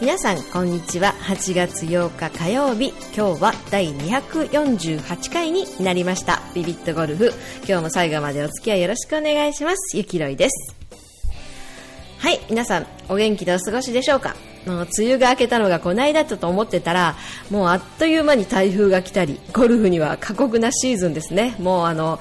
皆さんこんにちは。8月8日火曜日。今日は第248回になりました。ビビットゴルフ。今日も最後までお付き合いよろしくお願いします。ゆきろいです。はい。皆さんお元気でお過ごしでしょうか？もう梅雨が明けたのがこの間だと思ってたらもうあっという間に台風が来たりゴルフには過酷なシーズンですね。もうあの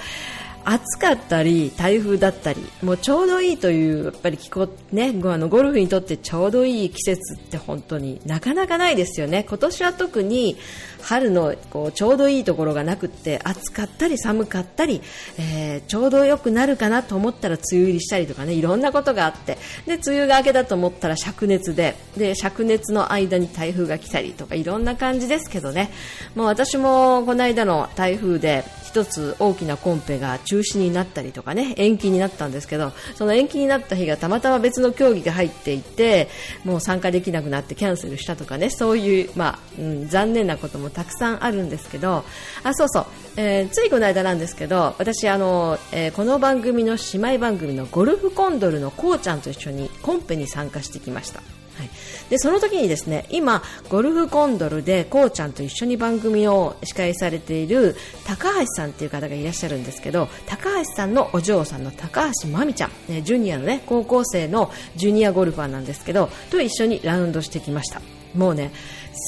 暑かったり台風だったりもうちょうどいいというやっぱり気候ねあのゴルフにとってちょうどいい季節って本当になかなかないですよね。今年は特に春のこうちょうどいいところがなくって暑かったり寒かったり、えー、ちょうど良くなるかなと思ったら梅雨入りしたりとかねいろんなことがあってで梅雨が明けだと思ったら灼熱でで灼熱の間に台風が来たりとかいろんな感じですけどね。もう私もこの間の台風で一つ大きなコンペが中止になったりとかね延期になったんですけどその延期になった日がたまたま別の競技が入っていてもう参加できなくなってキャンセルしたとかねそういう、まあうん、残念なこともたくさんあるんですけどあそうそう、えー、ついこの間なんですけど私あの、えー、この番組の姉妹番組のゴルフコンドルのこうちゃんと一緒にコンペに参加してきました。はい、でその時にですね今、ゴルフコンドルでこうちゃんと一緒に番組を司会されている高橋さんという方がいらっしゃるんですけど高橋さんのお嬢さんの高橋真美ちゃん、ね、ジュニアの、ね、高校生のジュニアゴルファーなんですけどと一緒にラウンドしてきました。もうね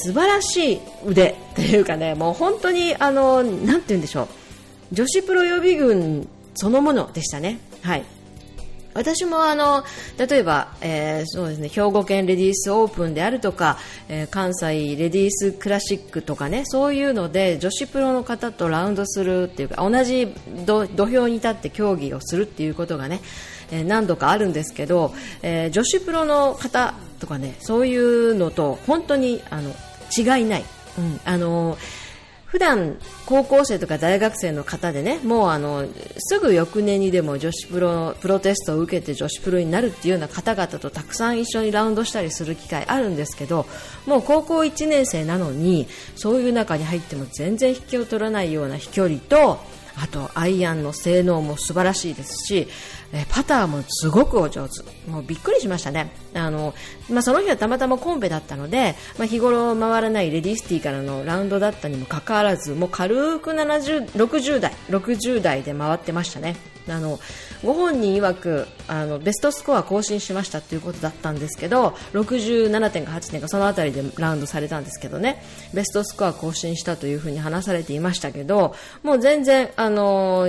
素晴らしい腕 っていうかねもう本当にあのなて言うんでしょう女子プロ予備軍そのものでしたね。はい私もあの例えば、えー、そうですね兵庫県レディースオープンであるとか、えー、関西レディースクラシックとかねそういうので女子プロの方とラウンドするっていうか同じ土俵に立って競技をするっていうことがね、えー、何度かあるんですけど、え女子プロの方とかねそういうのと本当にあの違いない。うん、あのー普段高校生とか大学生の方でねもうあのすぐ翌年にでも女子プロのプロテストを受けて女子プロになるっていうような方々とたくさん一緒にラウンドしたりする機会あるんですけどもう高校1年生なのにそういう中に入っても全然引きを取らないような飛距離とあとアイアンの性能も素晴らしいですしえパターもすごくお上手。もうびっくりしましたね。あの、まあ、その日はたまたまコンペだったので、まあ、日頃回らないレディースティーからのラウンドだったにもかかわらずもう軽く70 60代60代で回ってましたね。あのご本人曰くあのベストスコア更新しましたということだったんですけど67.8点かその辺りでラウンドされたんですけどねベストスコア更新したというふうに話されていましたけどもう全然、あの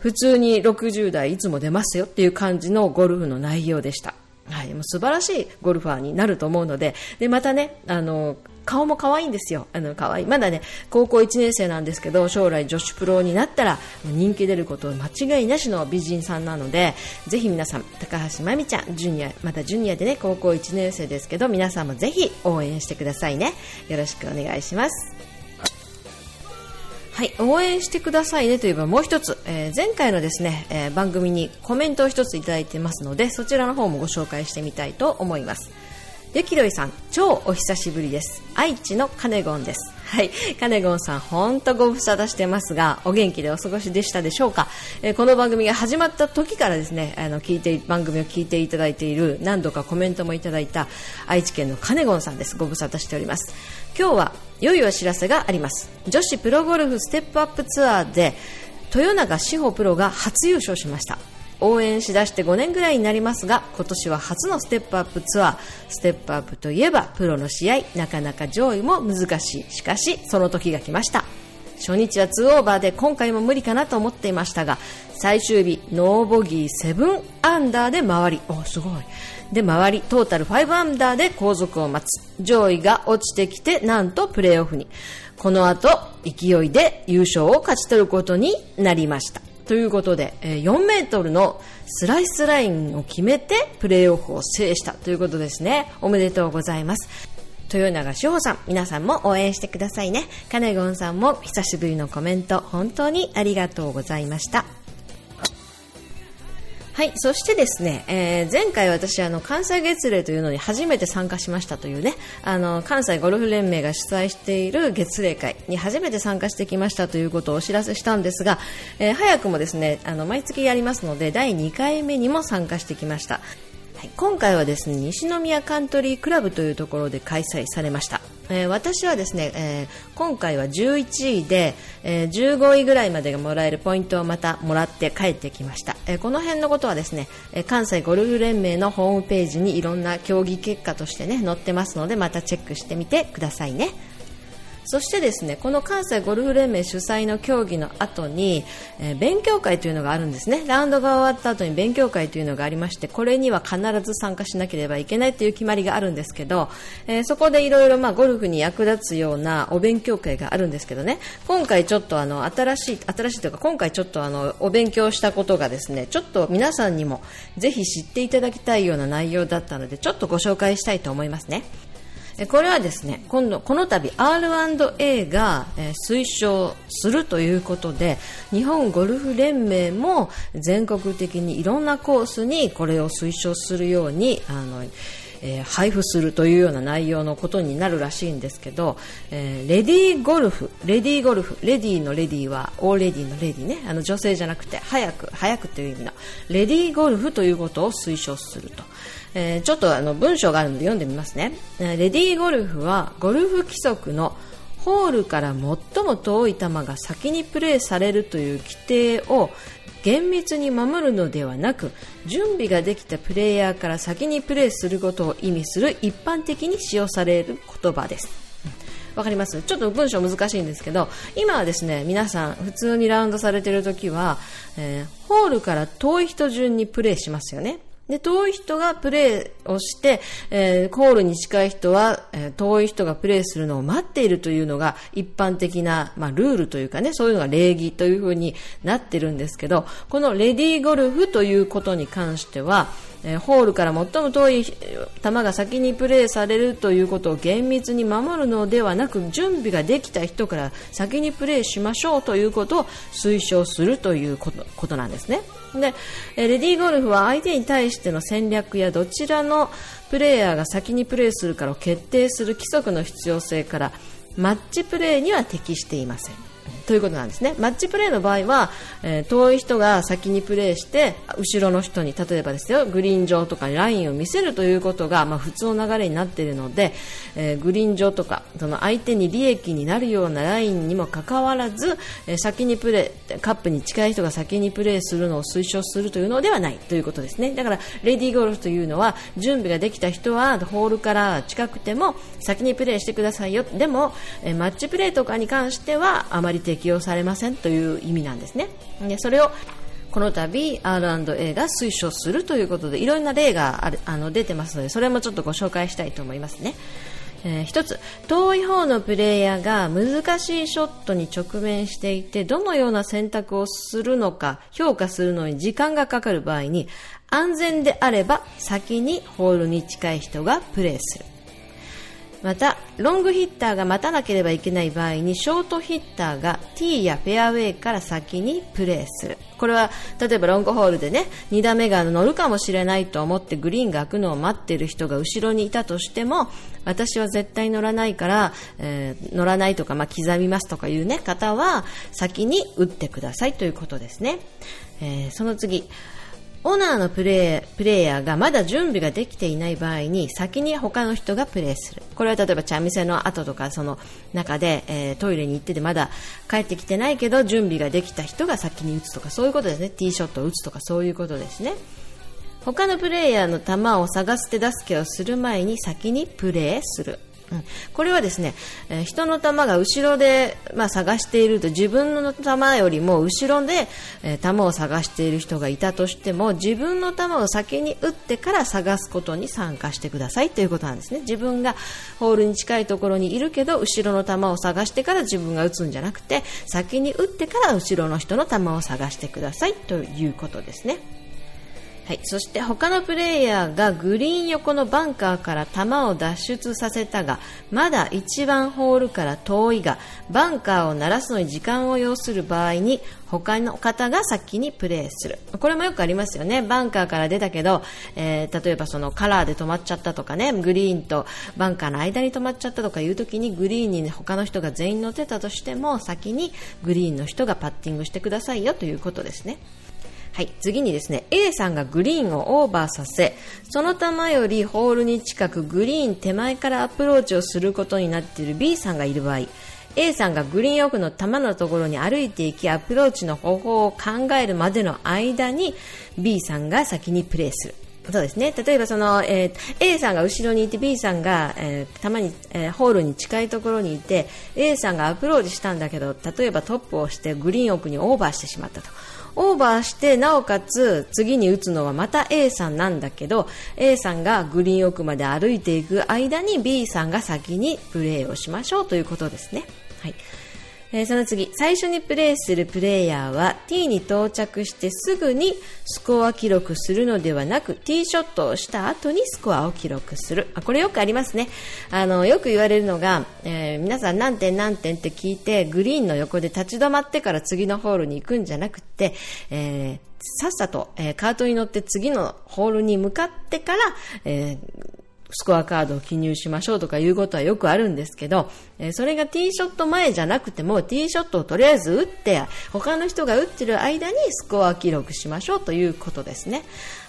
普通に60代いつも出ますよっていう感じのゴルフの内容でした。はい、もう素晴らしいゴルファーになると思うので、で、またね、あの、顔も可愛いんですよ。あの、可愛い。まだね、高校1年生なんですけど、将来女子プロになったら、人気出ること間違いなしの美人さんなので、ぜひ皆さん、高橋真美ちゃん、ジュニア、またジュニアでね、高校1年生ですけど、皆さんもぜひ応援してくださいね。よろしくお願いします。はい、応援してくださいねといえばもう1つ、えー、前回のですね、えー、番組にコメントを1ついただいてますのでそちらの方もご紹介してみたいと思います。ゆきろいさん超お久しぶりです愛知のカネゴンですはい、カネゴンさん、本当ご無沙汰してますが、お元気でお過ごしでしたでしょうか？えー、この番組が始まった時からですね、あの聞いて番組を聞いていただいている、何度かコメントもいただいた愛知県のカネゴンさんです。ご無沙汰しております。今日は良いお知らせがあります。女子プロゴルフステップアップツアーで豊永志保プロが初優勝しました。応援しだして5年ぐらいになりますが今年は初のステップアップツアー。ステップアップといえばプロの試合なかなか上位も難しい。しかしその時が来ました。初日は2オーバーで今回も無理かなと思っていましたが最終日ノーボギー7アンダーで回り。おすごい。で回りトータル5アンダーで後続を待つ。上位が落ちてきてなんとプレーオフに。この後勢いで優勝を勝ち取ることになりました。ということで、え4メートルのスライスラインを決めてプレーオフを制したということですね。おめでとうございます。豊永志保さん、皆さんも応援してくださいね。カネゴンさんも久しぶりのコメント、本当にありがとうございました。はい、そしてですね、えー、前回私あの関西月例というのに初めて参加しましたというね、あの関西ゴルフ連盟が主催している月例会に初めて参加してきましたということをお知らせしたんですが、えー、早くもですね、あの毎月やりますので第2回目にも参加してきました。はい、今回はですね西宮カントリークラブというところで開催されました、えー、私はですね、えー、今回は11位で、えー、15位ぐらいまでがもらえるポイントをまたもらって帰ってきました、えこの辺のことはですねえ関西ゴルフ連盟のホームページにいろんな競技結果としてね載ってますのでまたチェックしてみてくださいね。そしてですねこの関西ゴルフ連盟主催の競技の後に、えー、勉強会というのがあるんですねラウンドが終わった後に勉強会というのがありましてこれには必ず参加しなければいけないという決まりがあるんですけど、えー、そこでいろいろゴルフに役立つようなお勉強会があるんですけどね今回ちょっとあの新しい新しいというか今回ちょっとあのお勉強したことがですねちょっと皆さんにもぜひ知っていただきたいような内容だったのでちょっとご紹介したいと思いますね。これはですね今度この度 R&A が推奨するということで日本ゴルフ連盟も全国的にいろんなコースにこれを推奨するようにあのえー、配布するというような内容のことになるらしいんですけど、えー、レディーゴルフ、レディーゴルフ、レディーのレディーはオーレディーのレディーね、あの女性じゃなくて早く、早くという意味のレディーゴルフということを推奨すると。えー、ちょっとあの文章があるので読んでみますね、えー、レディーゴルフはゴルフ規則のホールから最も遠い球が先にプレーされるという規定を厳密に守るのではなく準備ができたプレイヤーから先にプレーすることを意味する一般的に使用される言葉です。わかります？ちょっと文章難しいんですけど今はですね皆さん普通にラウンドされている時は、えー、ホールから遠い人順にプレーしますよね。で、遠い人がプレイをして、えー、コールに近い人は、えー、遠い人がプレイするのを待っているというのが一般的な、まあ、ルールというかね、そういうのが礼儀というふうになってるんですけど、このレディーゴルフということに関しては、え、ホールから最も遠い球が先にプレーされるということを厳密に守るのではなく準備ができた人から先にプレーしましょうということを推奨するということなんですね。で、えレディーゴルフは相手に対しての戦略やどちらのプレーヤーが先にプレーするかを決定する規則の必要性からマッチプレーには適していません。ということなんですね。マッチプレーの場合は、えー、遠い人が先にプレーして、後ろの人に、例えばですよ、グリーン上とかにラインを見せるということが、まあ、普通の流れになっているので、えー、グリーン上とか、その相手に利益になるようなラインにもかかわらず、えー、先にプレー、カップに近い人が先にプレーするのを推奨するというのではないということですね。だから、レディーゴルフというのは、準備ができた人は、ホールから近くても、先にプレーしてくださいよ。でも、えマッチプレーとかに関しては、あまり適用されませんという意味なんですね。でそれをこの度 R&A が推奨するということでいろんな例があるあの出てますのでそれもちょっとご紹介したいと思いますね。えー、一つ遠い方のプレーヤーが難しいショットに直面していてどのような選択をするのか評価するのに時間がかかる場合に安全であれば先にホールに近い人がプレーするまたロングヒッターが待たなければいけない場合にショートヒッターがティーやフェアウェイから先にプレーする。これは例えばロングホールでね2打目が乗るかもしれないと思ってグリーンが開くのを待っている人が後ろにいたとしても私は絶対乗らないから、えー、乗らないとか、まあ、刻みますとかいうね方は先に打ってくださいということですね、えー、その次。オーナーのプレープレイヤーがまだ準備ができていない場合に先に他の人がプレーする。これは例えば茶店の後とかその中で、えー、トイレに行っててまだ帰ってきてないけど準備ができた人が先に打つとかそういうことですね。ティーショットを打つとかそういうことですね。他のプレイヤーの球を探す手助けをする前に先にプレーする。うん、これはですね、えー、人の球が後ろで、まあ、探していると自分の球よりも後ろで、えー、球を探している人がいたとしても自分の球を先に打ってから探すことに参加してくださいということなんですね自分がホールに近いところにいるけど後ろの球を探してから自分が打つんじゃなくて先に打ってから後ろの人の球を探してくださいということですね。はい、そして他のプレイヤーがグリーン横のバンカーから球を脱出させたがまだ1番ホールから遠いがバンカーを鳴らすのに時間を要する場合に他の方が先にプレーする。これもよくありますよね。バンカーから出たけど、えー、例えばそのカラーで止まっちゃったとかねグリーンとバンカーの間に止まっちゃったとかいう時にグリーンに他の人が全員乗ってたとしても先にグリーンの人がパッティングしてくださいよということですね。はい、次にですね A さんがグリーンをオーバーさせその球よりホールに近くグリーン手前からアプローチをすることになっている B さんがいる場合 A さんがグリーン奥の球のところに歩いていきアプローチの方法を考えるまでの間に B さんが先にプレーする。そうですね。例えばその、えー、A さんが後ろにいて B さんが、えー、たまに、えー、ホールに近いところにいて A さんがアプローチしたんだけど例えばトップをしてグリーン奥にオーバーしてしまったと。オーバーしてなおかつ次に打つのはまた A さんなんだけど A さんがグリーン奥まで歩いていく間に B さんが先にプレーをしましょうということですね。はい。えー、その次、最初にプレーするプレイヤーは T に到着してすぐにスコア記録するのではなく T ショットをした後にスコアを記録する。あこれよくありますね。あの、よく言われるのが、えー、皆さん何点何点って聞いてグリーンの横で立ち止まってから次のホールに行くんじゃなくて、えー、さっさと、えー、カートに乗って次のホールに向かってから、えースコアカードを記入しましょうとかいうことはよくあるんですけど、え、それがティーショット前じゃなくてもティーショットをとりあえず打って他の人が打ってる間にスコア記録しましょうということですね。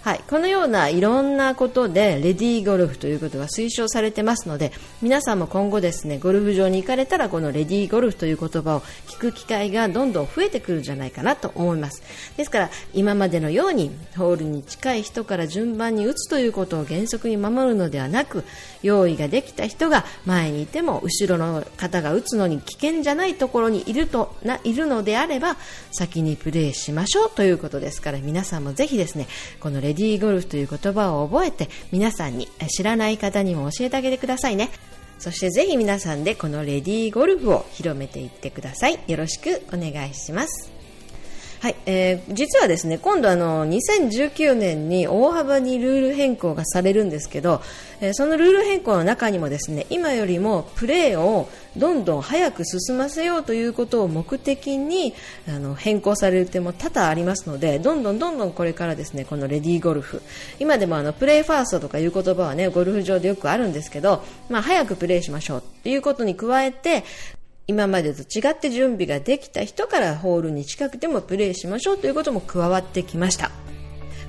はい、このようないろんなことでレディーゴルフということが推奨されてますので皆さんも今後ですねゴルフ場に行かれたらこのレディーゴルフという言葉を聞く機会がどんどん増えてくるんじゃないかなと思いますですから今までのようにホールに近い人から順番に打つということを原則に守るのではなく用意ができた人が前にいても後ろの方が打つのに危険じゃないところにいるとないるのであれば先にプレーしましょうということですから皆さんもぜひですねこのレディーゴルフという言葉を覚えて皆さんに知らない方にも教えてあげてくださいね。そしてぜひ皆さんでこのレディーゴルフを広めていってください。よろしくお願いします。はい、えー、実はですね今度あの2019年に大幅にルール変更がされるんですけど、えー、そのルール変更の中にもですね今よりもプレーをどんどん早く進ませようということを目的にあの変更される点も多々ありますのでどんどんどんどんこれからですねこのレディーゴルフ。今でもあのプレーファーストとかいう言葉はねゴルフ場でよくあるんですけど、まあ、早くプレーしましょうということに加えて今までと違って準備ができた人からホールに近くてもプレーしましょうということも加わってきました。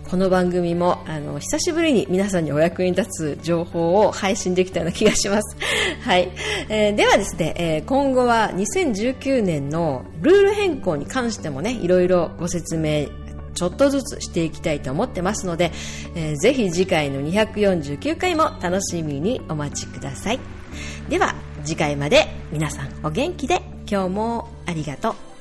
この番組もあの久しぶりに皆さんにお役に立つ情報を配信できたような気がします、はい。えー、ではですね、えー、今後は2019年のルール変更に関してもねいろいろご説明ちょっとずつしていきたいと思ってますので、えー、ぜひ次回の249回も楽しみにお待ちください。では次回まで皆さんお元気で今日もありがとう。